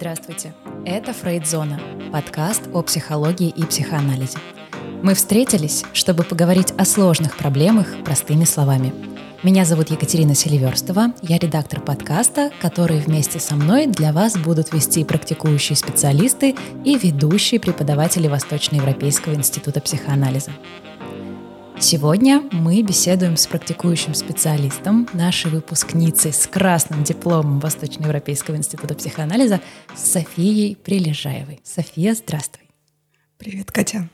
Здравствуйте! Это Фрейдзона, подкаст о психологии и психоанализе. Мы встретились, чтобы поговорить о сложных проблемах простыми словами. Меня зовут Екатерина Селиверстова, я редактор подкаста, который вместе со мной для вас будут вести практикующие специалисты и ведущие преподаватели Восточноевропейского института психоанализа. Сегодня мы беседуем с практикующим специалистом, нашей выпускницей с красным дипломом Восточноевропейского института психоанализа Софией Прилежаевой. София, здравствуй. Привет, Катя.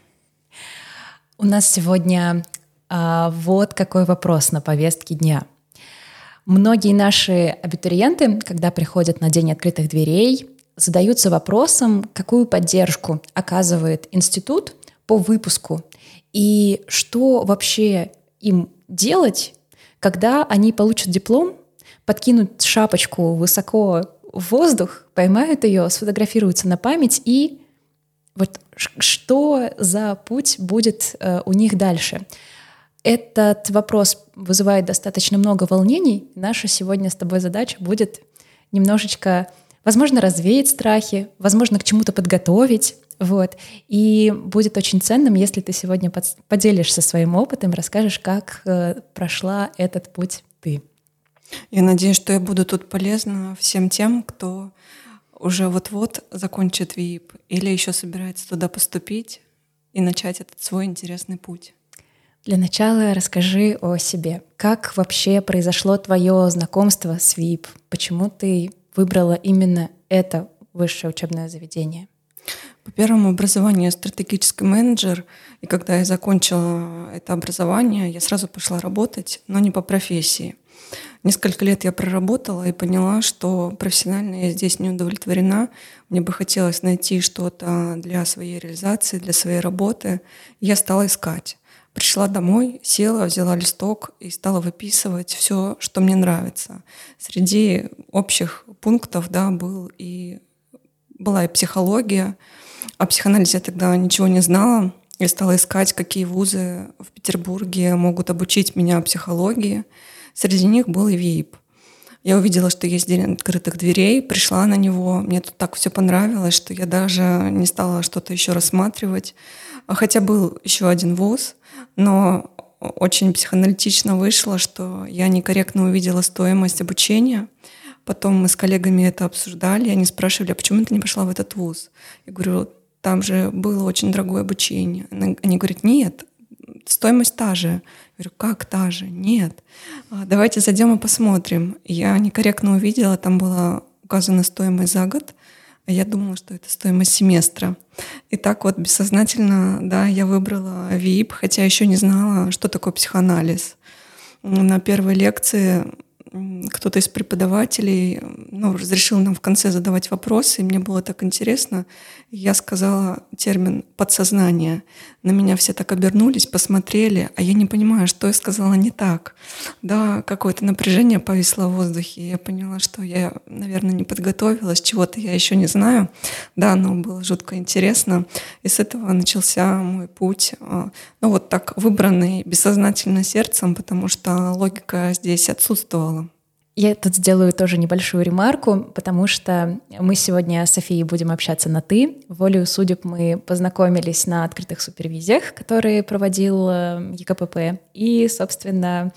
У нас сегодня а, вот какой вопрос на повестке дня. Многие наши абитуриенты, когда приходят на День открытых дверей, задаются вопросом, какую поддержку оказывает институт по выпуску и что вообще им делать, когда они получат диплом, подкинут шапочку высоко в воздух, поймают ее, сфотографируются на память и вот что за путь будет э, у них дальше. Этот вопрос вызывает достаточно много волнений. Наша сегодня с тобой задача будет немножечко, возможно, развеять страхи, возможно, к чему-то подготовить, вот. И будет очень ценным, если ты сегодня поделишься своим опытом, расскажешь, как э, прошла этот путь ты. Я надеюсь, что я буду тут полезна всем тем, кто уже вот-вот закончит ВИИП или еще собирается туда поступить и начать этот свой интересный путь. Для начала расскажи о себе. Как вообще произошло твое знакомство с ВИИП? Почему ты выбрала именно это высшее учебное заведение? По первому образованию я стратегический менеджер, и когда я закончила это образование, я сразу пошла работать, но не по профессии. Несколько лет я проработала и поняла, что профессионально я здесь не удовлетворена. Мне бы хотелось найти что-то для своей реализации, для своей работы. Я стала искать. Пришла домой, села, взяла листок и стала выписывать все, что мне нравится. Среди общих пунктов да, был и, была и психология, о психоанализе я тогда ничего не знала. Я стала искать, какие вузы в Петербурге могут обучить меня психологии. Среди них был и ВИИП. Я увидела, что есть день открытых дверей, пришла на него. Мне тут так все понравилось, что я даже не стала что-то еще рассматривать. Хотя был еще один вуз, но очень психоаналитично вышло, что я некорректно увидела стоимость обучения. Потом мы с коллегами это обсуждали, они спрашивали, а почему ты не пошла в этот вуз? Я говорю, там же было очень дорогое обучение. Они говорят, нет, стоимость та же. Я говорю, как та же? Нет. «А, давайте зайдем и посмотрим. Я некорректно увидела, там была указана стоимость за год, а я думала, что это стоимость семестра. И так вот бессознательно, да, я выбрала ВИП, хотя еще не знала, что такое психоанализ. На первой лекции кто-то из преподавателей ну, разрешил нам в конце задавать вопросы, и мне было так интересно. Я сказала термин «подсознание». На меня все так обернулись, посмотрели, а я не понимаю, что я сказала не так. Да, какое-то напряжение повисло в воздухе. Я поняла, что я, наверное, не подготовилась, чего-то я еще не знаю. Да, но было жутко интересно. И с этого начался мой путь. А, ну вот так выбранный бессознательно сердцем, потому что логика здесь отсутствовала. Я тут сделаю тоже небольшую ремарку, потому что мы сегодня с Софией будем общаться на «ты». Волею судеб мы познакомились на открытых супервизиях, которые проводил э, ЕКПП. И, собственно,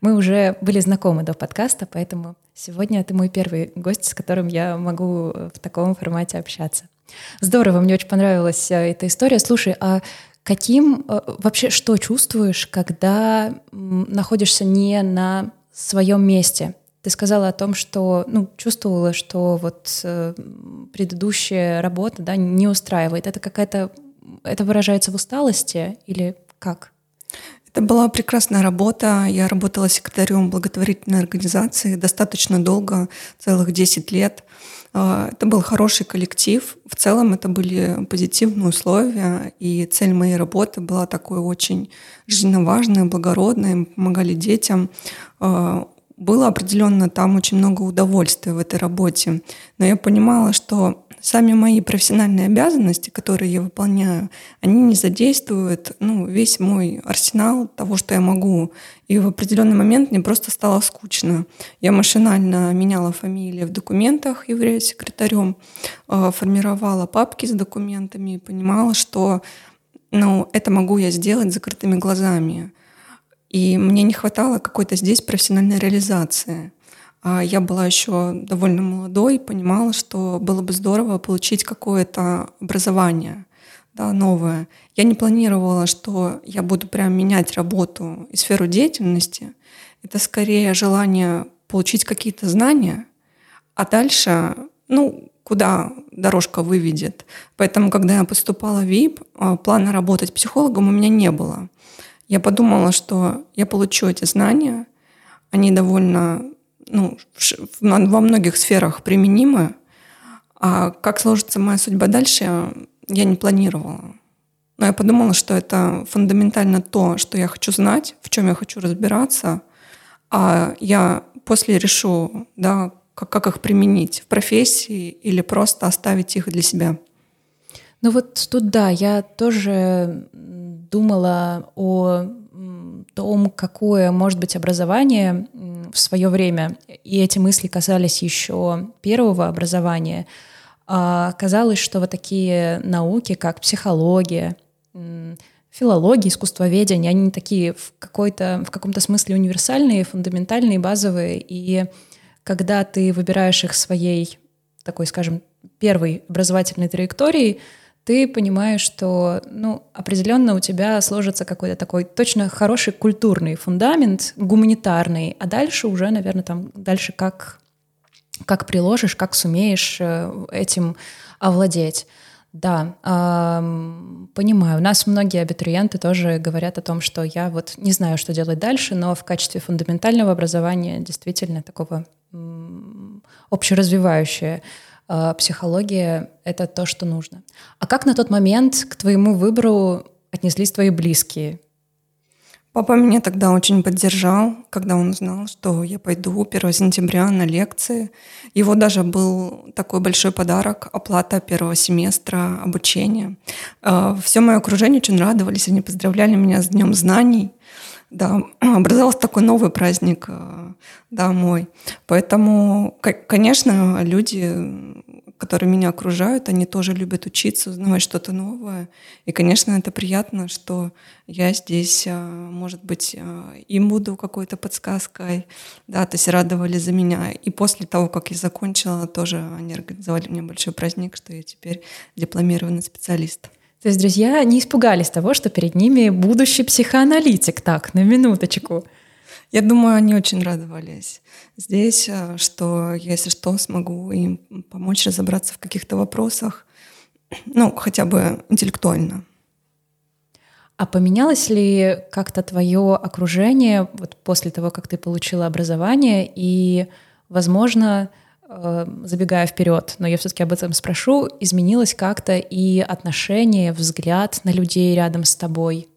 мы уже были знакомы до подкаста, поэтому сегодня ты мой первый гость, с которым я могу в таком формате общаться. Здорово, мне очень понравилась э, эта история. Слушай, а каким э, вообще что чувствуешь, когда находишься не на своем месте? Ты сказала о том, что ну, чувствовала, что вот э, предыдущая работа да, не устраивает. Это какая-то это выражается в усталости или как? Это была прекрасная работа. Я работала секретарем благотворительной организации достаточно долго, целых 10 лет. А, это был хороший коллектив. В целом это были позитивные условия, и цель моей работы была такой очень жизненно важной, благородной. Мы помогали детям а, было определенно там очень много удовольствия в этой работе, но я понимала, что сами мои профессиональные обязанности, которые я выполняю, они не задействуют ну, весь мой арсенал того, что я могу. И в определенный момент мне просто стало скучно. Я машинально меняла фамилии в документах, являясь секретарем, э, формировала папки с документами и понимала, что ну, это могу я сделать закрытыми глазами. И мне не хватало какой-то здесь профессиональной реализации. А я была еще довольно молодой, понимала, что было бы здорово получить какое-то образование да, новое. Я не планировала, что я буду прям менять работу и сферу деятельности. Это скорее желание получить какие-то знания, а дальше, ну, куда дорожка выведет. Поэтому, когда я поступала в ВИП, а, плана работать психологом у меня не было. Я подумала, что я получу эти знания, они довольно ну, во многих сферах применимы. А как сложится моя судьба дальше, я не планировала. Но я подумала, что это фундаментально то, что я хочу знать, в чем я хочу разбираться, а я после решу, да, как, как их применить в профессии или просто оставить их для себя. Ну вот тут да, я тоже думала о том, какое может быть образование в свое время, и эти мысли касались еще первого образования, а казалось, что вот такие науки, как психология, филология, искусствоведение, они такие в, какой-то, в каком-то смысле универсальные, фундаментальные, базовые, и когда ты выбираешь их своей такой, скажем, первой образовательной траекторией, ты понимаешь, что ну, определенно у тебя сложится какой-то такой точно хороший культурный фундамент, гуманитарный, а дальше уже, наверное, там дальше как, как приложишь, как сумеешь э, этим овладеть. Да, э, понимаю. У нас многие абитуриенты тоже говорят о том, что я вот не знаю, что делать дальше, но в качестве фундаментального образования действительно такого общеразвивающее психология — это то, что нужно. А как на тот момент к твоему выбору отнеслись твои близкие? Папа меня тогда очень поддержал, когда он узнал, что я пойду 1 сентября на лекции. Его даже был такой большой подарок — оплата первого семестра обучения. А, Все мое окружение очень радовались, они поздравляли меня с Днем знаний. Да, образовался такой новый праздник, э, да. Поэтому, конечно, люди, которые меня окружают, они тоже любят учиться, узнавать что-то новое. И, конечно, это приятно, что я здесь, э, может быть, э, им буду какой-то подсказкой, да, то есть радовали за меня. И после того, как я закончила, тоже они организовали мне большой праздник, что я теперь дипломированный специалист. То есть друзья не испугались того, что перед ними будущий психоаналитик. Так, на минуточку. Я думаю, они очень радовались здесь, э, что если что, смогу им помочь разобраться в каких-то вопросах, ну, хотя бы интеллектуально. А поменялось ли как-то твое окружение вот после того, как ты получила образование, и, возможно, забегая вперед, но я все-таки об этом спрошу, изменилось как-то и отношение, взгляд на людей рядом с тобой?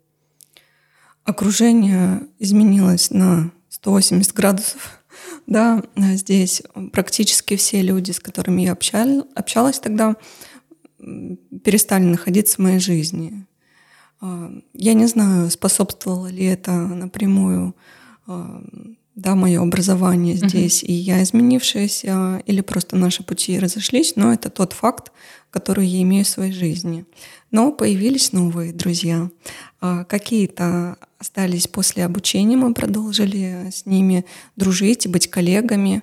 Окружение изменилось на 180 градусов. Да, здесь практически все люди, с которыми я общалась, общалась тогда, перестали находиться в моей жизни. А, я не знаю, способствовало ли это напрямую а, да, мое образование здесь, uh-huh. и я изменившаяся, или просто наши пути разошлись, но это тот факт, который я имею в своей жизни. Но появились новые друзья. А, какие-то остались после обучения, мы продолжили с ними дружить быть коллегами.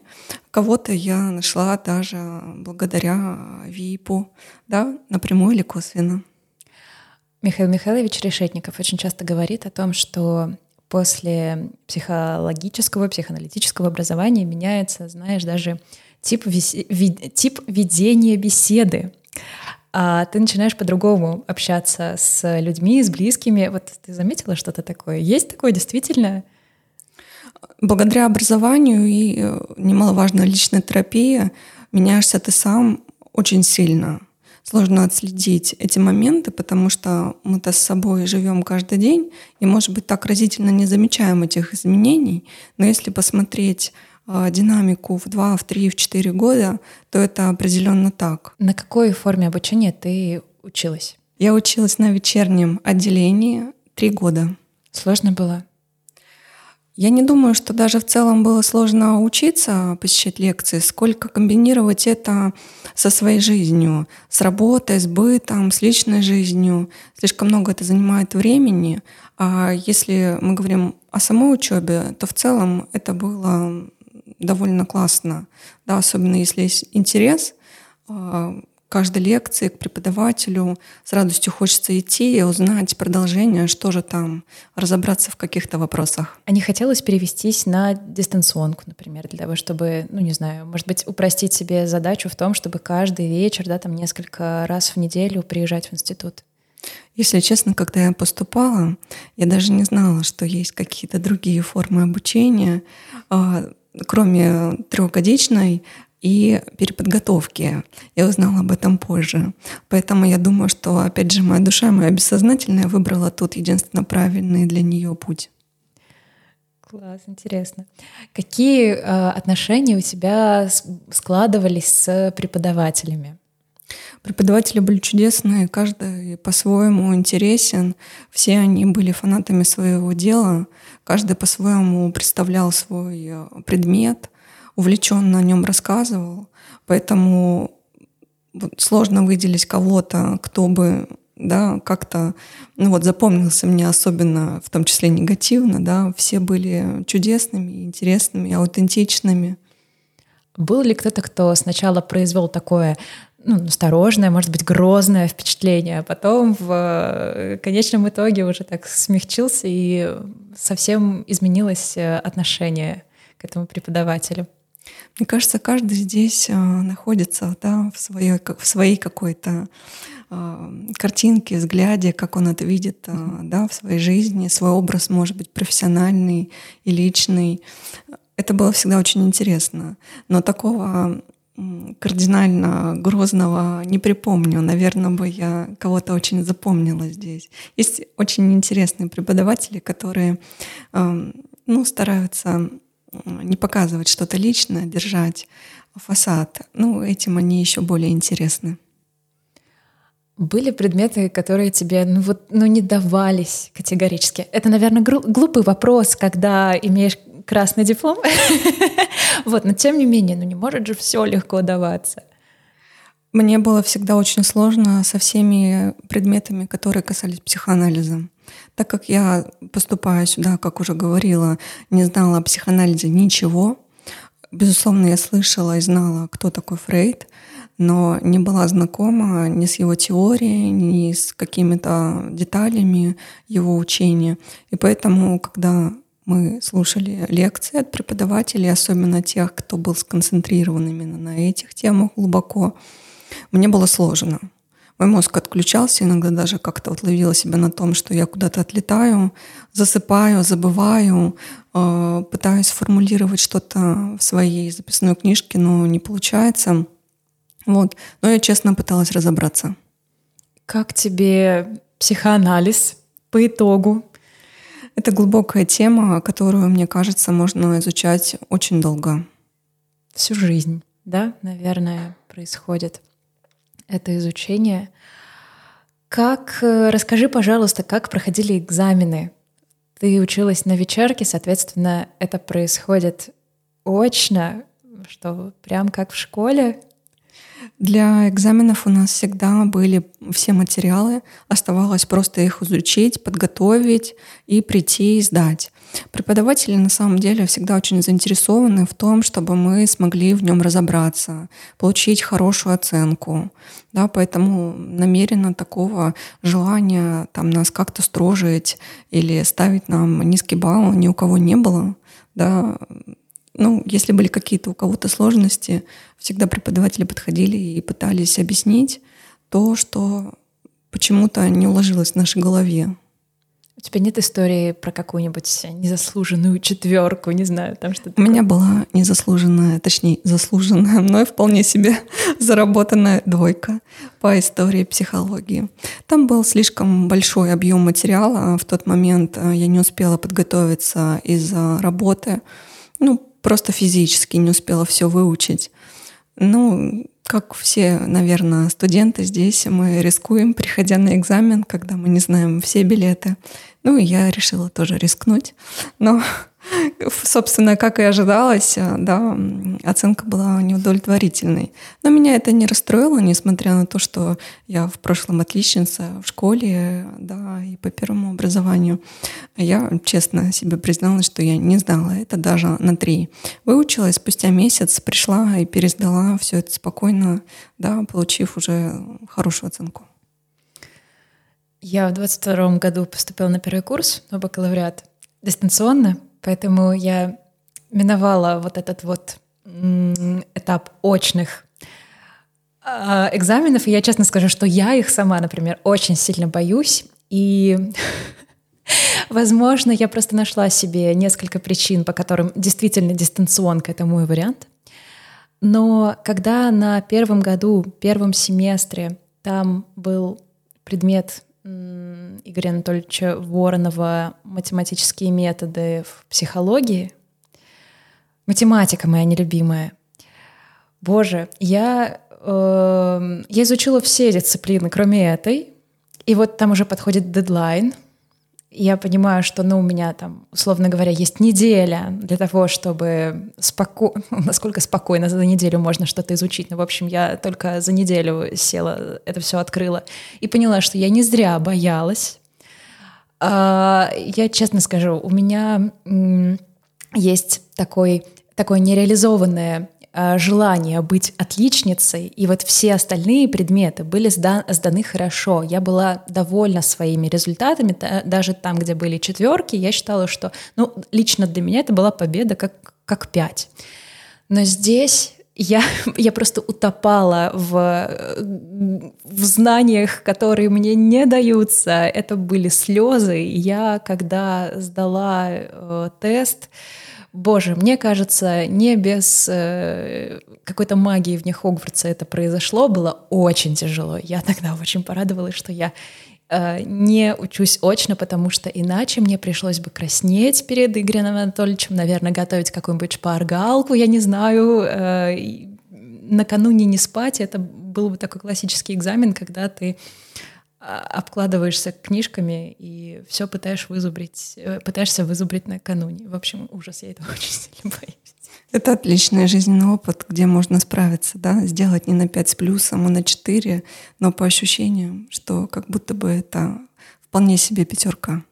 Кого-то я нашла даже благодаря ВИПу, да, напрямую или косвенно. Михаил Михайлович Решетников очень часто говорит о том, что после психологического, психоаналитического образования меняется, знаешь, даже тип, ви... тип ведения беседы. А ты начинаешь по-другому общаться с людьми, с близкими. Вот ты заметила что-то такое? Есть такое действительно? Благодаря образованию и э, немаловажно личной терапии меняешься ты сам очень сильно сложно отследить эти моменты, потому что мы-то с собой живем каждый день и, может быть, так разительно не замечаем этих изменений. Но если посмотреть э, динамику в 2, в 3, в 4 года, то это определенно так. На какой форме обучения ты училась? Я училась на вечернем отделении три года. Сложно было? Я не думаю, что даже в целом было сложно учиться посещать лекции, сколько комбинировать это со своей жизнью, с работой, с бытом, с личной жизнью. Слишком много это занимает времени. А если мы говорим о самой учебе, то в целом это было довольно классно, да, особенно если есть интерес а, каждой лекции к преподавателю с радостью хочется идти и узнать продолжение, что же там, разобраться в каких-то вопросах. А не хотелось перевестись на дистанционку, например, для того, чтобы, ну не знаю, может быть, упростить себе задачу в том, чтобы каждый вечер, да, там несколько раз в неделю приезжать в институт? Если честно, когда я поступала, я даже не знала, что есть какие-то другие формы обучения, а, кроме трехгодичной, и переподготовки. Я узнала об этом позже. Поэтому я думаю, что, опять же, моя душа, моя бессознательная выбрала тут единственно правильный для нее путь. Класс, интересно. Какие э, отношения у тебя складывались с преподавателями? Преподаватели были чудесные, каждый по-своему интересен. Все они были фанатами своего дела, каждый по-своему представлял свой э, предмет — увлеченно о нем рассказывал, поэтому сложно выделить кого-то, кто бы да, как-то ну вот запомнился мне особенно, в том числе негативно, да, все были чудесными, интересными, аутентичными. Был ли кто-то, кто сначала произвел такое ну, осторожное, может быть, грозное впечатление, а потом в э, конечном итоге уже так смягчился и совсем изменилось э, отношение к этому преподавателю? Мне кажется, каждый здесь э, находится да, в, своей, в своей какой-то э, картинке, взгляде, как он это видит э, да, в своей жизни, свой образ может быть профессиональный и личный. Это было всегда очень интересно. Но такого кардинально грозного не припомню. Наверное, бы я кого-то очень запомнила здесь. Есть очень интересные преподаватели, которые эм, ну, стараются не показывать что-то личное, держать фасад. Ну, этим они еще более интересны. Были предметы, которые тебе ну, вот, ну, не давались категорически? Это, наверное, глупый вопрос, когда имеешь красный диплом. Вот, но тем не менее, ну не может же все легко даваться. Мне было всегда очень сложно со всеми предметами, которые касались психоанализа. Так как я поступаю сюда, как уже говорила, не знала о психоанализе ничего, безусловно, я слышала и знала, кто такой Фрейд, но не была знакома ни с его теорией, ни с какими-то деталями его учения. И поэтому, когда мы слушали лекции от преподавателей, особенно тех, кто был сконцентрирован именно на этих темах глубоко, мне было сложно. Мой мозг отключался, иногда даже как-то вот ловила себя на том, что я куда-то отлетаю, засыпаю, забываю, э, пытаюсь формулировать что-то в своей записной книжке, но не получается. Вот. Но я честно пыталась разобраться. Как тебе психоанализ по итогу? Это глубокая тема, которую, мне кажется, можно изучать очень долго. Всю жизнь, да, наверное, происходит это изучение. Как, э, расскажи, пожалуйста, как проходили экзамены? Ты училась на вечерке, соответственно, это происходит очно, что прям как в школе? Для экзаменов у нас всегда были все материалы, оставалось просто их изучить, подготовить и прийти и сдать. Преподаватели на самом деле всегда очень заинтересованы в том, чтобы мы смогли в нем разобраться, получить хорошую оценку. Да, поэтому намеренно такого желания там, нас как-то строжить или ставить нам низкий балл ни у кого не было. Да, ну, если были какие-то у кого-то сложности, всегда преподаватели подходили и пытались объяснить то, что почему-то не уложилось в нашей голове. У тебя нет истории про какую-нибудь незаслуженную четверку, не знаю, там что-то. У меня была незаслуженная, точнее, заслуженная, но и вполне себе заработанная двойка по истории психологии. Там был слишком большой объем материала. В тот момент э, я не успела подготовиться из-за работы. Ну, просто физически не успела все выучить. Ну, как все, наверное, студенты здесь, мы рискуем, приходя на экзамен, когда мы не знаем все билеты. Ну, я решила тоже рискнуть. Но Собственно, как и ожидалось, э, да, оценка была неудовлетворительной. Но меня это не расстроило, несмотря на то, что я в прошлом отличница в школе, да, и по первому образованию. Я честно себе призналась, что я не знала это даже на три. Выучилась, спустя месяц пришла и пересдала все это спокойно, да, получив уже хорошую оценку. Я в 22 году поступила на первый курс на бакалавриат дистанционно, Поэтому я миновала вот этот вот этап очных а, экзаменов, и я честно скажу, что я их сама, например, очень сильно боюсь, и Возможно, я просто нашла себе несколько причин, по которым действительно дистанционка — это мой вариант. Но когда на первом году, первом семестре там был предмет Игоря Анатольевича Воронова «Математические методы в психологии». Математика моя нелюбимая. Боже, я, э, я изучила все дисциплины, кроме этой. И вот там уже подходит дедлайн — я понимаю, что, ну, у меня там, условно говоря, есть неделя для того, чтобы спокойно, насколько спокойно за неделю можно что-то изучить. Ну, в общем, я только за неделю села, это все открыла и поняла, что я не зря боялась. А, я честно скажу, у меня есть такой, такое нереализованное желание быть отличницей, и вот все остальные предметы были сданы хорошо. Я была довольна своими результатами, даже там, где были четверки, я считала, что, ну, лично для меня это была победа как, как пять. Но здесь я, я просто утопала в, в знаниях, которые мне не даются. Это были слезы. Я, когда сдала э, тест, Боже, мне кажется, не без э, какой-то магии вне Хогвартса это произошло, было очень тяжело. Я тогда очень порадовалась, что я э, не учусь очно, потому что иначе мне пришлось бы краснеть перед Игорем Анатольевичем, наверное, готовить какую-нибудь шпаргалку, я не знаю, э, накануне не спать. Это был бы такой классический экзамен, когда ты обкладываешься книжками и все пытаешь вызубрить, э, пытаешься вызубрить накануне. В общем, ужас, я этого очень сильно боюсь. Это отличный жизненный опыт, где можно справиться, да, сделать не на 5 с плюсом, а на 4, но по ощущениям, что как будто бы это вполне себе пятерка.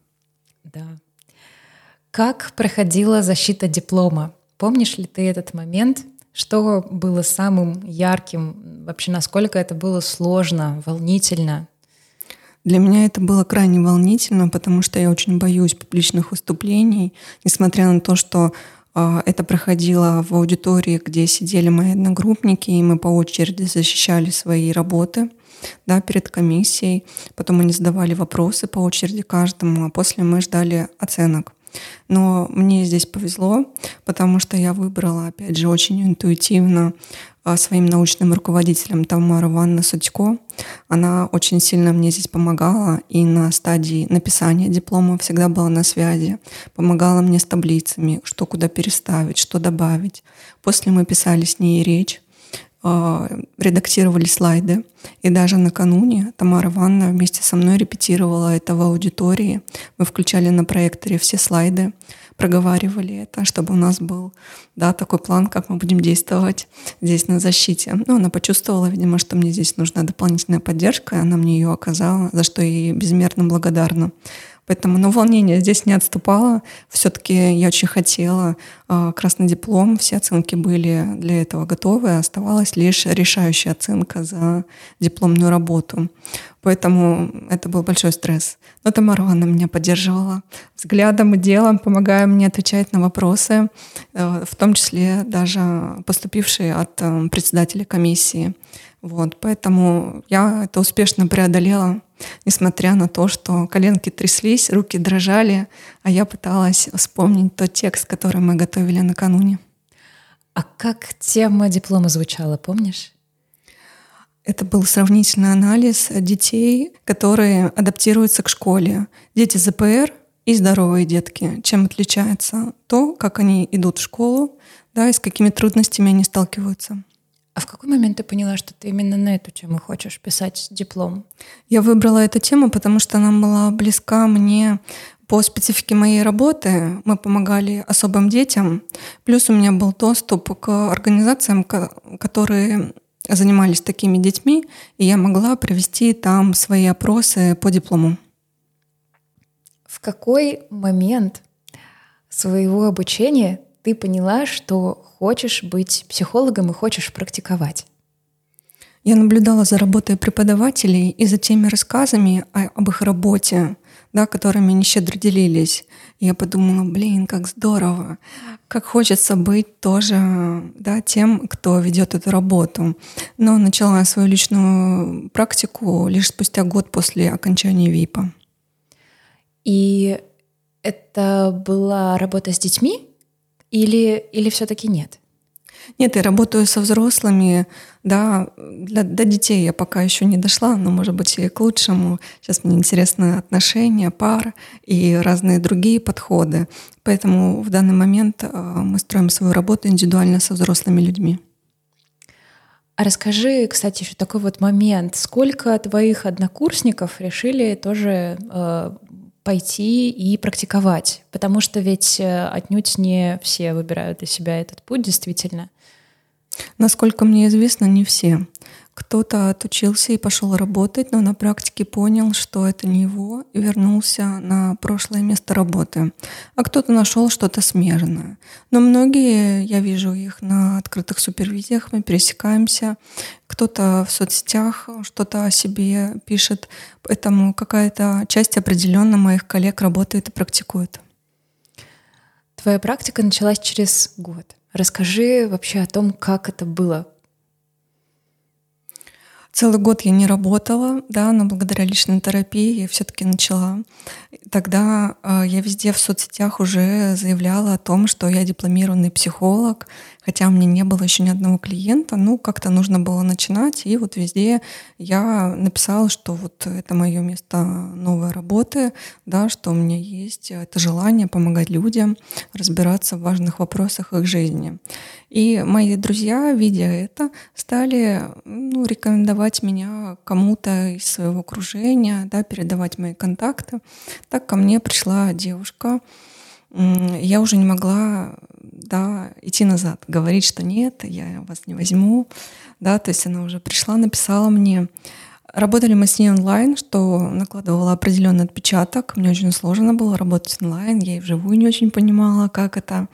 Да. Как проходила защита диплома? Помнишь ли ты этот момент? Что было самым ярким? Вообще, насколько это было сложно, волнительно? Для меня это было крайне волнительно, потому что я очень боюсь публичных выступлений, несмотря на то, что э, это проходило в аудитории, где сидели мои одногруппники, и мы по очереди защищали свои работы да, перед комиссией. Потом они задавали вопросы по очереди каждому, а после мы ждали оценок. Но мне здесь повезло, потому что я выбрала, опять же, очень интуитивно а, своим научным руководителем Тамара Ивановна Судько. Она очень сильно мне здесь помогала и на стадии написания диплома всегда была на связи, помогала мне с таблицами, что куда переставить, что добавить. После мы писали с ней речь, редактировали слайды. И даже накануне Тамара Ивановна вместе со мной репетировала это в аудитории. Мы включали на проекторе все слайды, проговаривали это, чтобы у нас был да, такой план, как мы будем действовать здесь на защите. Ну, она почувствовала, видимо, что мне здесь нужна дополнительная поддержка, и она мне ее оказала, за что ей безмерно благодарна. Поэтому, ну, волнение здесь не отступало. Все-таки я очень хотела э, красный диплом, все оценки были для этого готовы, оставалась лишь решающая оценка за дипломную работу. Поэтому это был большой стресс. Но Тамара Ивановна меня поддерживала взглядом и делом, помогая мне отвечать на вопросы, э, в том числе даже поступившие от э, председателя комиссии. Вот, поэтому я это успешно преодолела, несмотря на то, что коленки тряслись, руки дрожали, а я пыталась вспомнить тот текст, который мы готовили накануне. А как тема диплома звучала, помнишь? Это был сравнительный анализ детей, которые адаптируются к школе. Дети ЗПР и здоровые детки. Чем отличается то, как они идут в школу, да, и с какими трудностями они сталкиваются. А в какой момент ты поняла, что ты именно на эту тему хочешь писать диплом? Я выбрала эту тему, потому что она была близка мне по специфике моей работы. Мы помогали особым детям. Плюс у меня был доступ к организациям, которые занимались такими детьми, и я могла провести там свои опросы по диплому. В какой момент своего обучения ты поняла, что хочешь быть психологом и хочешь практиковать? Я наблюдала за работой преподавателей и за теми рассказами об их работе, да, которыми они щедро делились. И я подумала, блин, как здорово, как хочется быть тоже да, тем, кто ведет эту работу. Но начала свою личную практику лишь спустя год после окончания ВИПа. И это была работа с детьми? Или, или все-таки нет? Нет, я работаю со взрослыми, да, для, до детей я пока еще не дошла, но, может быть, и к лучшему. Сейчас мне интересны отношения, пар и разные другие подходы. Поэтому в данный момент э, мы строим свою работу индивидуально со взрослыми людьми. А расскажи, кстати, еще такой вот момент. Сколько твоих однокурсников решили тоже э, пойти и практиковать, потому что ведь э, отнюдь не все выбирают для себя этот путь, действительно. Насколько мне известно, не все. Кто-то отучился и пошел работать, но на практике понял, что это не его, и вернулся на прошлое место работы. А кто-то нашел что-то смежное. Но многие, я вижу их на открытых супервизиях, мы пересекаемся. Кто-то в соцсетях что-то о себе пишет, поэтому какая-то часть определенно моих коллег работает и практикует. Твоя практика началась через год. Расскажи вообще о том, как это было, Целый год я не работала, да, но благодаря личной терапии я все-таки начала. Тогда э, я везде в соцсетях уже заявляла о том, что я дипломированный психолог, хотя у меня не было еще ни одного клиента, ну, как-то нужно было начинать, и вот везде я написала, что вот это мое место новой работы, да, что у меня есть это желание помогать людям разбираться в важных вопросах их жизни. И мои друзья, видя это, стали ну, рекомендовать меня кому-то из своего окружения, да, передавать мои контакты. Так ко мне пришла девушка. Я уже не могла да, идти назад, говорить, что нет, я вас не возьму. Да, то есть она уже пришла, написала мне. Работали мы с ней онлайн, что накладывало определенный отпечаток. Мне очень сложно было работать онлайн, я и вживую не очень понимала, как это.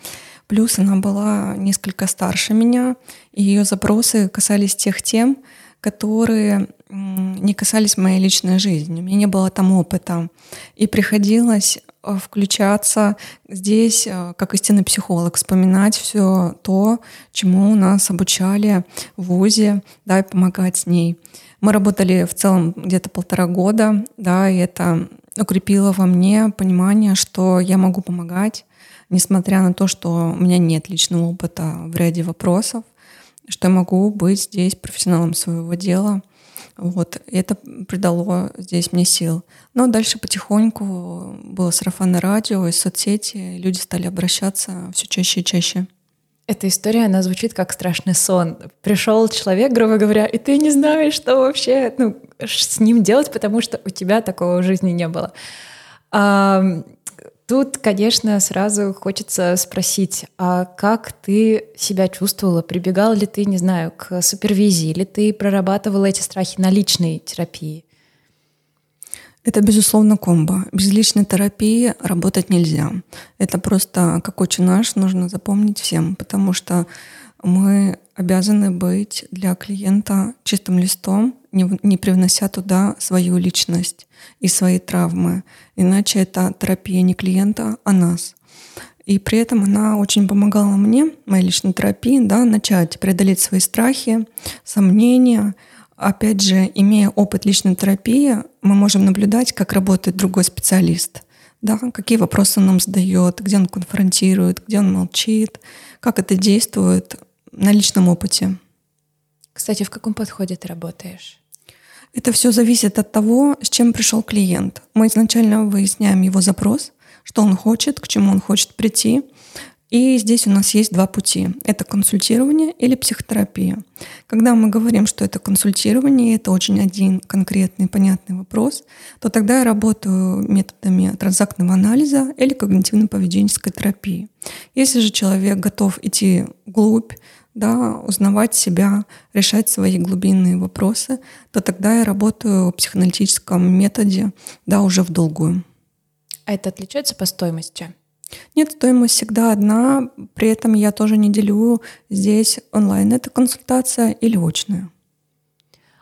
Плюс она была несколько старше меня, и ее запросы касались тех тем, которые не касались моей личной жизни. У меня не было там опыта. И приходилось включаться здесь, э, как истинный психолог, вспоминать все то, чему нас обучали в ВУЗе, да, и помогать с ней. Мы работали в целом где-то полтора года, да, и это укрепило во мне понимание, что я могу помогать, несмотря на то, что у меня нет личного опыта в ряде вопросов, что я могу быть здесь профессионалом своего дела. Вот, и это придало здесь мне сил. Но дальше потихоньку было сарафанное радио и соцсети, люди стали обращаться все чаще и чаще. Эта история, она звучит как страшный сон. Пришел человек, грубо говоря, и ты не знаешь, что вообще ну, с ним делать, потому что у тебя такого в жизни не было. Тут, конечно, сразу хочется спросить, а как ты себя чувствовала? Прибегала ли ты, не знаю, к супервизии, или ты прорабатывала эти страхи на личной терапии? Это, безусловно, комбо. Без личной терапии работать нельзя. Это просто, как очень наш, нужно запомнить всем, потому что мы обязаны быть для клиента чистым листом, не, не привнося туда свою личность и свои травмы. Иначе это терапия не клиента, а нас. И при этом она очень помогала мне, моей личной терапии, да, начать преодолеть свои страхи, сомнения. Опять же, имея опыт личной терапии, мы можем наблюдать, как работает другой специалист. Да, какие вопросы он нам задает, где он конфронтирует, где он молчит, как это действует на личном опыте. Кстати, в каком подходе ты работаешь? Это все зависит от того, с чем пришел клиент. Мы изначально выясняем его запрос, что он хочет, к чему он хочет прийти. И здесь у нас есть два пути. Это консультирование или психотерапия. Когда мы говорим, что это консультирование, это очень один конкретный понятный вопрос, то тогда я работаю методами транзактного анализа или когнитивно-поведенческой терапии. Если же человек готов идти вглубь, да, узнавать себя, решать свои глубинные вопросы, то тогда я работаю в психоаналитическом методе, да, уже в долгую. А это отличается по стоимости? Нет, стоимость всегда одна, при этом я тоже не делю здесь онлайн это консультация или очная.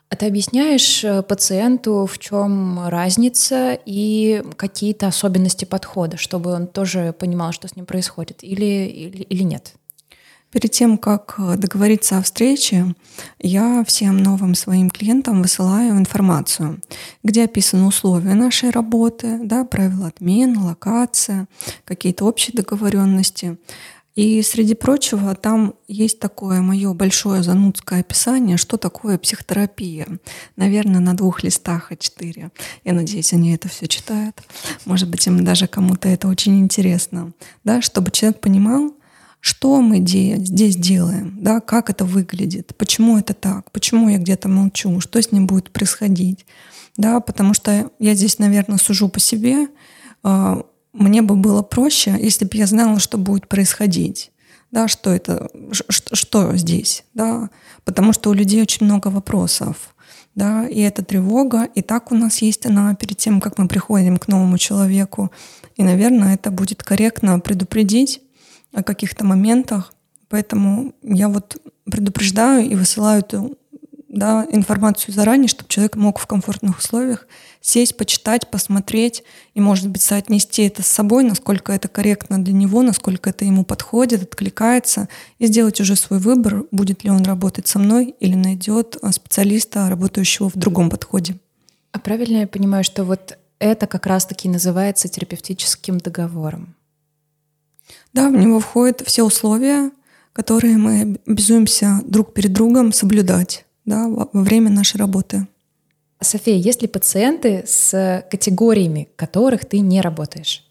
А ты объясняешь э, пациенту, в чем разница и какие-то особенности подхода, чтобы он тоже понимал, что с ним происходит, или, или, или нет? Перед тем, как э, договориться о встрече, я всем новым своим клиентам высылаю информацию, где описаны условия нашей работы, да, правила отмены, локация, какие-то общие договоренности. И среди прочего там есть такое мое большое занудское описание, что такое психотерапия. Наверное, на двух листах А4. Я надеюсь, они это все читают. Может быть, им даже кому-то это очень интересно. Да, чтобы человек понимал, что мы здесь делаем, да, как это выглядит, почему это так, почему я где-то молчу, что с ним будет происходить. Да, потому что я здесь, наверное, сужу по себе. А, мне бы было проще, если бы я знала, что будет происходить. Да, что это, что, что здесь, да, потому что у людей очень много вопросов, да, и эта тревога, и так у нас есть она перед тем, как мы приходим к новому человеку, и, наверное, это будет корректно предупредить, о каких-то моментах. Поэтому я вот предупреждаю и высылаю эту да, информацию заранее, чтобы человек мог в комфортных условиях сесть, почитать, посмотреть и, может быть, соотнести это с собой, насколько это корректно для него, насколько это ему подходит, откликается, и сделать уже свой выбор, будет ли он работать со мной или найдет а, специалиста, работающего в другом подходе. А правильно я понимаю, что вот это как раз-таки называется терапевтическим договором? Да, в него входят все условия, которые мы обязуемся друг перед другом соблюдать да, во время нашей работы. София, есть ли пациенты с категориями, которых ты не работаешь?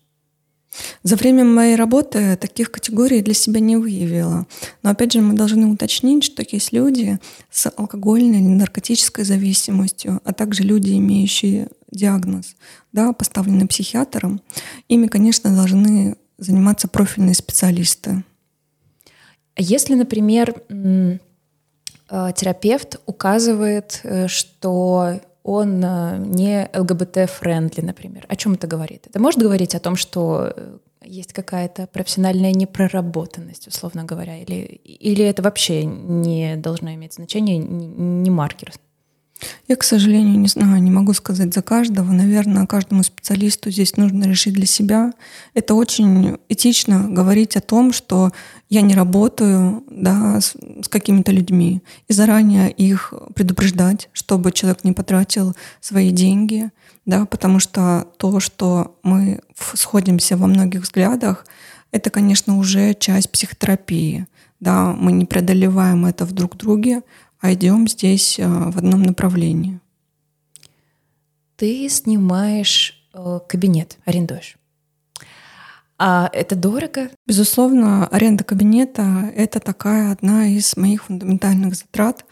За время моей работы таких категорий для себя не выявила. Но опять же мы должны уточнить, что есть люди с алкогольной или наркотической зависимостью, а также люди, имеющие диагноз, да, поставленный психиатром. Ими, конечно, должны заниматься профильные специалисты. Если, например, э, терапевт указывает, э, что он э, не ЛГБТ- friendly, например. О чем это говорит? Это может говорить о том, что есть какая-то профессиональная непроработанность, условно говоря, или, или это вообще не должно иметь значения, не маркер? Я, к сожалению, не знаю, не могу сказать за каждого. Наверное, каждому специалисту здесь нужно решить для себя. Это очень этично говорить о том, что я не работаю да, с, с какими-то людьми, и заранее их предупреждать, чтобы человек не потратил свои деньги, да, потому что то, что мы сходимся во многих взглядах, это, конечно, уже часть психотерапии. Да, мы не преодолеваем это в друг друге, а идем здесь э, в одном направлении. Ты снимаешь э, кабинет, арендуешь. А это дорого? Безусловно, аренда кабинета — это такая одна из моих фундаментальных затрат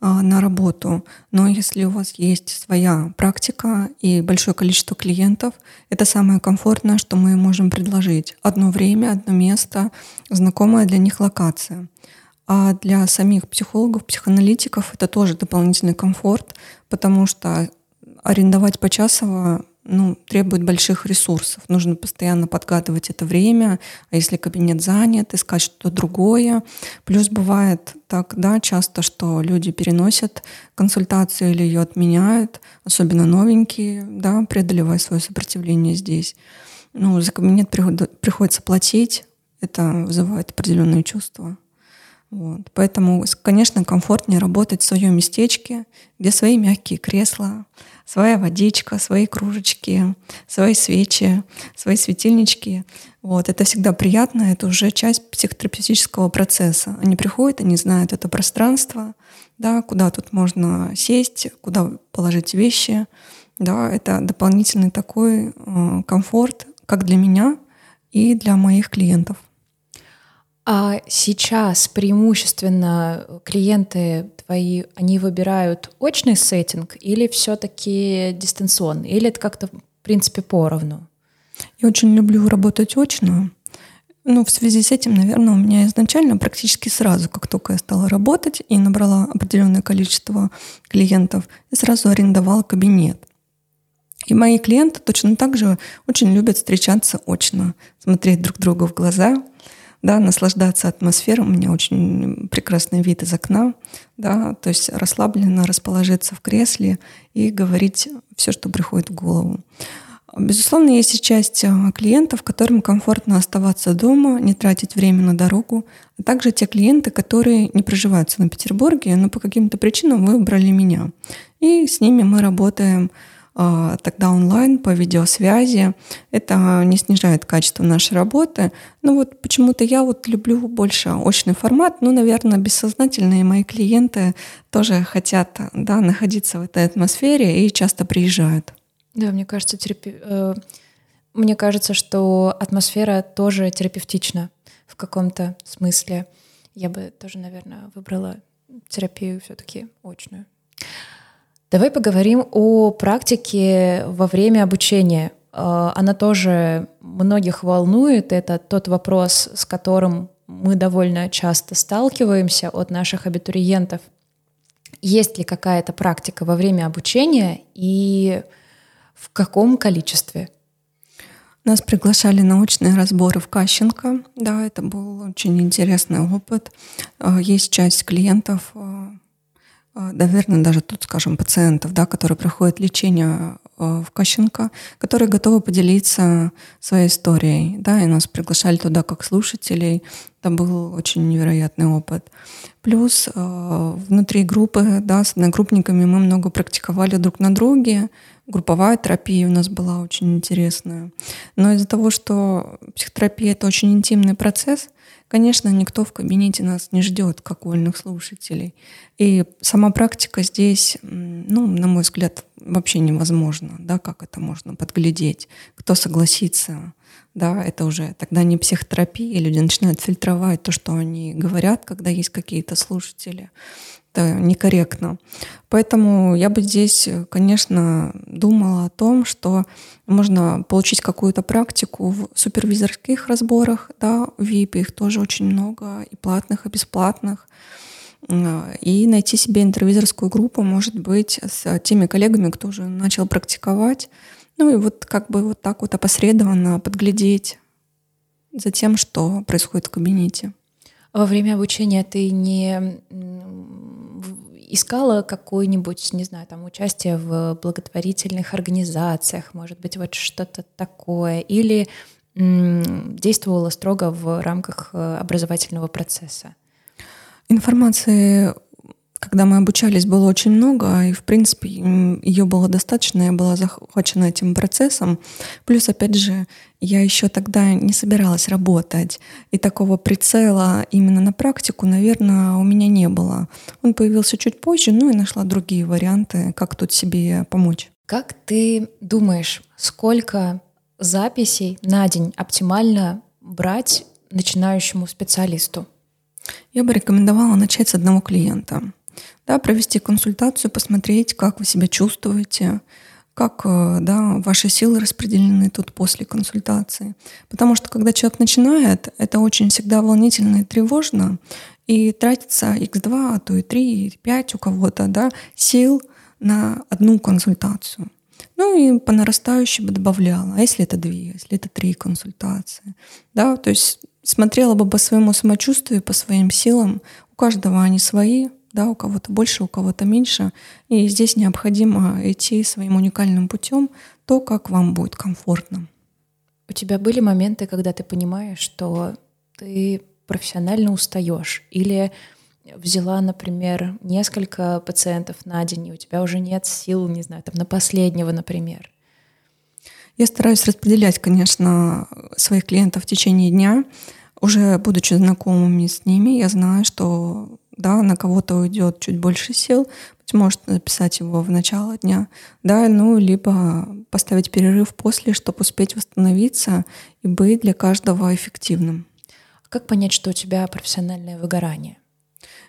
э, на работу. Но если у вас есть своя практика и большое количество клиентов, это самое комфортное, что мы можем предложить. Одно время, одно место, знакомая для них локация. А для самих психологов, психоаналитиков это тоже дополнительный комфорт, потому что арендовать почасово ну, требует больших ресурсов. Нужно постоянно подгадывать это время, а если кабинет занят, искать что-то другое. Плюс бывает так, да, часто, что люди переносят консультацию или ее отменяют, особенно новенькие, да, преодолевая свое сопротивление здесь. Ну, за кабинет приходится платить, это вызывает определенные чувства. Вот. Поэтому, конечно, комфортнее работать в своем местечке, где свои мягкие кресла, своя водичка, свои кружечки, свои свечи, свои светильнички. Вот. Это всегда приятно, это уже часть психотерапевтического процесса. Они приходят, они знают это пространство, да, куда тут можно сесть, куда положить вещи. Да, это дополнительный такой э, комфорт, как для меня и для моих клиентов. А сейчас преимущественно клиенты твои, они выбирают очный сеттинг или все-таки дистанционный? Или это как-то, в принципе, поровну? Я очень люблю работать очно. Ну, в связи с этим, наверное, у меня изначально практически сразу, как только я стала работать и набрала определенное количество клиентов, я сразу арендовала кабинет. И мои клиенты точно так же очень любят встречаться очно, смотреть друг другу в глаза – да, наслаждаться атмосферой. У меня очень прекрасный вид из окна, да, то есть расслабленно расположиться в кресле и говорить все, что приходит в голову. Безусловно, есть и часть э, клиентов, которым комфортно оставаться дома, не тратить время на дорогу, а также те клиенты, которые не проживают в Санкт-Петербурге, но по каким-то причинам выбрали меня. И с ними мы работаем тогда онлайн по видеосвязи. Это не снижает качество нашей работы. Но вот почему-то я вот люблю больше очный формат. Ну, наверное, бессознательные мои клиенты тоже хотят да, находиться в этой атмосфере и часто приезжают. Да, мне кажется, терапи... Э, мне кажется, что атмосфера тоже терапевтична в каком-то смысле. Я бы тоже, наверное, выбрала терапию все-таки очную. Давай поговорим о практике во время обучения. Э, она тоже многих волнует. Это тот вопрос, с которым мы довольно часто сталкиваемся от наших абитуриентов. Есть ли какая-то практика во время обучения и в каком количестве? Нас приглашали на очные разборы в Кащенко. Да, это был очень интересный опыт. Э, есть часть клиентов, э, наверное, даже тут, скажем, пациентов, да, которые проходят лечение а, в Кащенко, которые готовы поделиться своей историей. Да, и нас приглашали туда как слушателей. Это был очень невероятный опыт. Плюс а, внутри группы, да, с одногруппниками мы много практиковали друг на друге. Групповая терапия у нас была очень интересная. Но из-за того, что психотерапия — это очень интимный процесс, Конечно, никто в кабинете нас не ждет, как вольных слушателей. И сама практика здесь, ну, на мой взгляд, вообще невозможно. Да, как это можно подглядеть? Кто согласится? Да, это уже тогда не психотерапия, люди начинают фильтровать то, что они говорят, когда есть какие-то слушатели это некорректно. Поэтому я бы здесь, конечно, думала о том, что можно получить какую-то практику в супервизорских разборах, да, в VIP их тоже очень много, и платных, и бесплатных, и найти себе интервизорскую группу, может быть, с теми коллегами, кто уже начал практиковать, ну и вот как бы вот так вот опосредованно подглядеть за тем, что происходит в кабинете. Во время обучения ты не искала какое-нибудь, не знаю, там участие в благотворительных организациях, может быть, вот что-то такое, или действовала строго в рамках э, образовательного процесса? Информации когда мы обучались, было очень много, и, в принципе, ее было достаточно, я была захвачена этим процессом. Плюс, опять же, я еще тогда не собиралась работать, и такого прицела именно на практику, наверное, у меня не было. Он появился чуть позже, ну и нашла другие варианты, как тут себе помочь. Как ты думаешь, сколько записей на день оптимально брать начинающему специалисту? Я бы рекомендовала начать с одного клиента да, провести консультацию, посмотреть, как вы себя чувствуете, как э, да, ваши силы распределены тут после консультации. Потому что когда человек начинает, это очень всегда волнительно и тревожно, и тратится x2, а то и 3, и 5 у кого-то да, сил на одну консультацию. Ну и по нарастающей бы добавляла. А если это две, если это три консультации? Да, то есть смотрела бы по своему самочувствию, по своим силам. У каждого они свои, да, у кого-то больше, у кого-то меньше. И здесь необходимо идти своим уникальным путем, то, как вам будет комфортно. У тебя были моменты, когда ты понимаешь, что ты профессионально устаешь или взяла, например, несколько пациентов на день, и у тебя уже нет сил, не знаю, там на последнего, например? Я стараюсь распределять, конечно, своих клиентов в течение дня. Уже будучи знакомыми с ними, я знаю, что да, на кого-то уйдет чуть больше сил, есть может записать его в начало дня, да, ну, либо поставить перерыв после, чтобы успеть восстановиться и быть для каждого эффективным. Как понять, что у тебя профессиональное выгорание?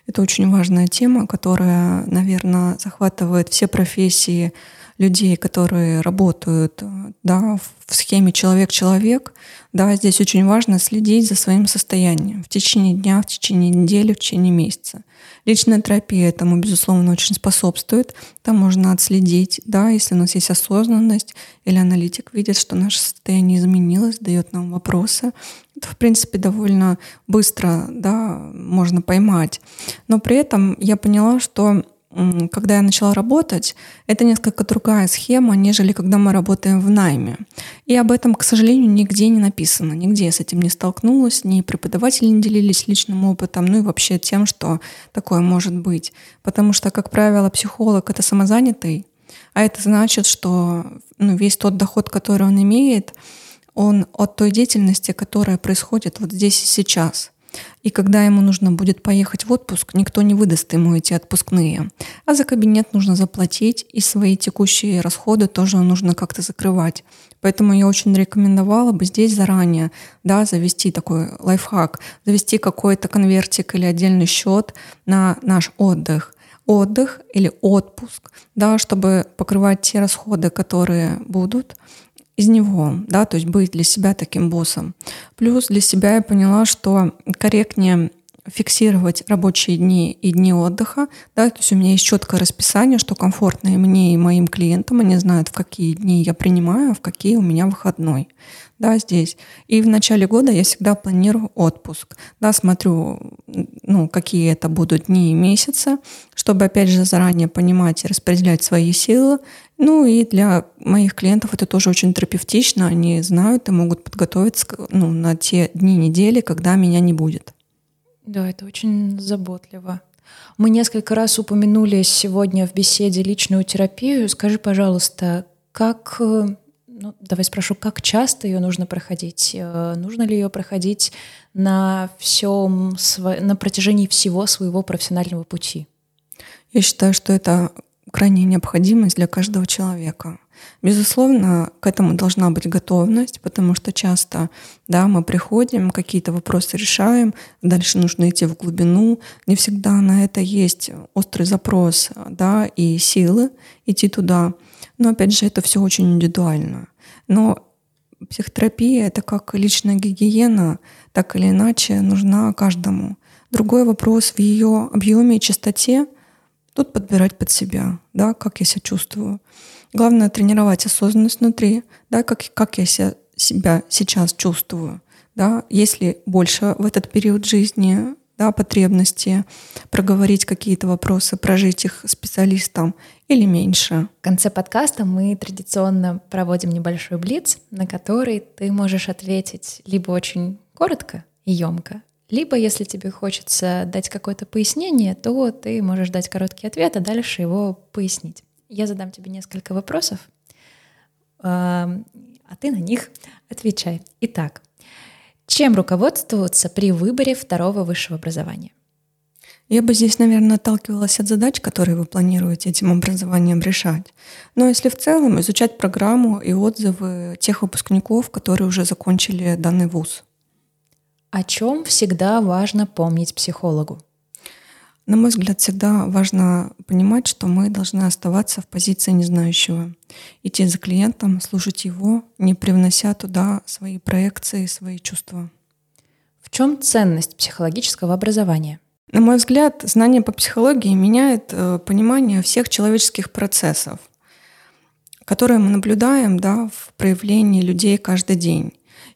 Это очень важная тема, которая, наверное, захватывает все профессии людей, которые работают да, в схеме человек-человек. Да, здесь очень важно следить за своим состоянием в течение дня, в течение недели, в течение месяца. Личная терапия этому, безусловно, очень способствует. Там можно отследить, да, если у нас есть осознанность или аналитик видит, что наше состояние изменилось, дает нам вопросы, это, в принципе, довольно быстро да, можно поймать. Но при этом я поняла, что когда я начала работать, это несколько другая схема, нежели когда мы работаем в найме. И об этом, к сожалению, нигде не написано. Нигде я с этим не столкнулась, ни преподаватели не делились личным опытом, ну и вообще тем, что такое может быть. Потому что, как правило, психолог — это самозанятый, а это значит, что ну, весь тот доход, который он имеет, он от той деятельности, которая происходит вот здесь и сейчас — и когда ему нужно будет поехать в отпуск, никто не выдаст ему эти отпускные. А за кабинет нужно заплатить, и свои текущие расходы тоже нужно как-то закрывать. Поэтому я очень рекомендовала бы здесь заранее да, завести такой лайфхак, завести какой-то конвертик или отдельный счет на наш отдых отдых или отпуск, да, чтобы покрывать те расходы, которые будут, из него, да, то есть быть для себя таким боссом. Плюс для себя я поняла, что корректнее фиксировать рабочие дни и дни отдыха. Да, то есть у меня есть четкое расписание, что комфортно и мне, и моим клиентам. Они знают, в какие дни я принимаю, а в какие у меня выходной. Да, здесь. И в начале года я всегда планирую отпуск. Да, смотрю, ну, какие это будут дни и месяцы, чтобы, опять же, заранее понимать и распределять свои силы ну и для моих клиентов это тоже очень терапевтично. Они знают и могут подготовиться ну, на те дни недели, когда меня не будет. Да, это очень заботливо. Мы несколько раз упомянули сегодня в беседе личную терапию. Скажи, пожалуйста, как, ну, давай спрошу, как часто ее нужно проходить? Э, нужно ли ее проходить на всем, на протяжении всего своего профессионального пути? Я считаю, что это крайняя необходимость для каждого человека. Безусловно, к этому должна быть готовность, потому что часто да, мы приходим, какие-то вопросы решаем, дальше нужно идти в глубину. Не всегда на это есть острый запрос да, и силы идти туда. Но опять же, это все очень индивидуально. Но психотерапия — это как личная гигиена, так или иначе нужна каждому. Другой вопрос в ее объеме и частоте — Тут подбирать под себя, да, как я себя чувствую. Главное тренировать осознанность внутри, да, как, как я себя, себя сейчас чувствую. Да, если больше в этот период жизни да, потребности проговорить какие-то вопросы, прожить их специалистам или меньше. В конце подкаста мы традиционно проводим небольшой блиц, на который ты можешь ответить либо очень коротко и емко, либо, если тебе хочется дать какое-то пояснение, то ты можешь дать короткий ответ, а дальше его пояснить. Я задам тебе несколько вопросов, а ты на них отвечай. Итак, чем руководствоваться при выборе второго высшего образования? Я бы здесь, наверное, отталкивалась от задач, которые вы планируете этим образованием решать. Но если в целом изучать программу и отзывы тех выпускников, которые уже закончили данный вуз – о чем всегда важно помнить психологу? На мой взгляд, всегда важно понимать, что мы должны оставаться в позиции незнающего. Идти за клиентом, слушать его, не привнося туда свои проекции, свои чувства. В чем ценность психологического образования? На мой взгляд, знание по психологии меняет э, понимание всех человеческих процессов, которые мы наблюдаем да, в проявлении людей каждый день.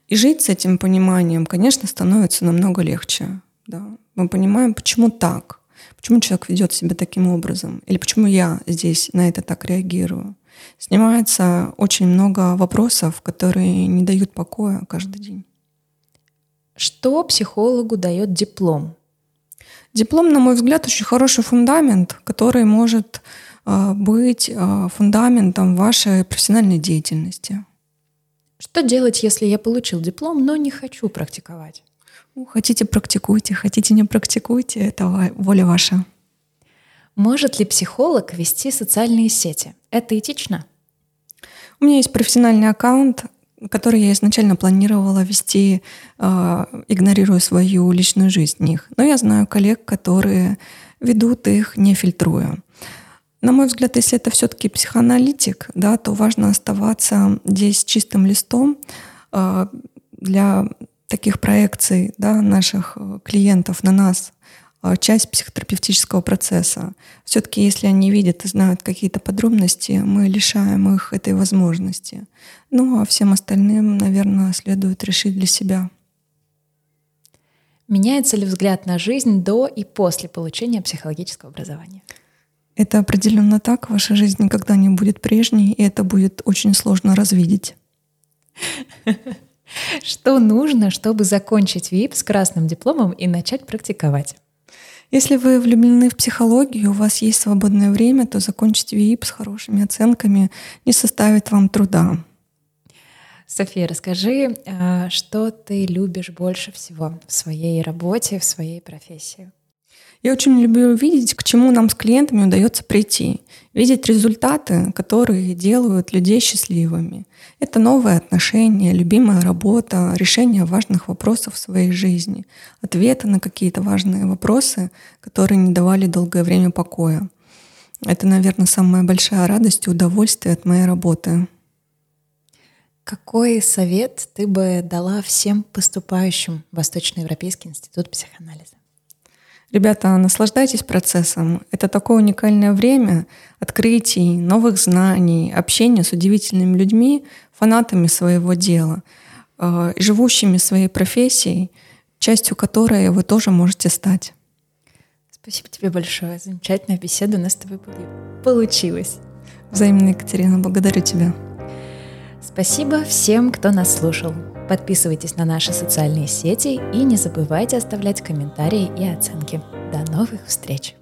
И жить с этим пониманием, конечно, становится намного легче. Да? Мы понимаем, почему так, почему человек ведет себя таким образом, или почему я здесь на это так реагирую. Снимается очень много вопросов, которые не дают покоя каждый день. Что психологу дает диплом? Диплом, на мой взгляд, очень хороший фундамент, который может э, быть э, фундаментом вашей профессиональной деятельности. Что делать, если я получил диплом, но не хочу практиковать? Ну, хотите, практикуйте, хотите, не практикуйте, это воля ваша. Может ли психолог вести социальные сети? Это этично? У меня есть профессиональный аккаунт, который я изначально планировала вести, э, игнорируя свою личную жизнь в них. Но я знаю коллег, которые ведут их, не фильтруя. На мой взгляд, если это все-таки психоаналитик, да, то важно оставаться здесь чистым листом э, для таких проекций да, наших э, клиентов на нас э, часть психотерапевтического процесса. Все-таки, если они видят и знают какие-то подробности, мы лишаем их этой возможности. Ну, а всем остальным, наверное, следует решить для себя. Меняется ли взгляд на жизнь до и после получения психологического образования? Это определенно так. Ваша жизнь никогда не будет прежней, и это будет очень сложно развидеть. Что нужно, чтобы закончить ВИП с красным дипломом и начать практиковать? Если вы влюблены в психологию, у вас есть свободное время, то закончить ВИП с хорошими оценками не составит вам труда. София, расскажи, а, что ты любишь больше всего в своей работе, в своей профессии? Я очень люблю видеть, к чему нам с клиентами удается прийти. Видеть результаты, которые делают людей счастливыми. Это новые отношения, любимая работа, решение важных вопросов в своей жизни, ответы на какие-то важные вопросы, которые не давали долгое время покоя. Это, наверное, самая большая радость и удовольствие от моей работы. Какой совет ты бы дала всем поступающим в Восточноевропейский институт психоанализа? Ребята, наслаждайтесь процессом. Это такое уникальное время открытий, новых знаний, общения с удивительными людьми, фанатами своего дела, э, живущими своей профессией, частью которой вы тоже можете стать. Спасибо тебе большое. Замечательная беседа у нас с тобой получилась. Взаимно, Екатерина. Благодарю тебя. Спасибо всем, кто нас слушал. Подписывайтесь на наши социальные сети и не забывайте оставлять комментарии и оценки. До новых встреч!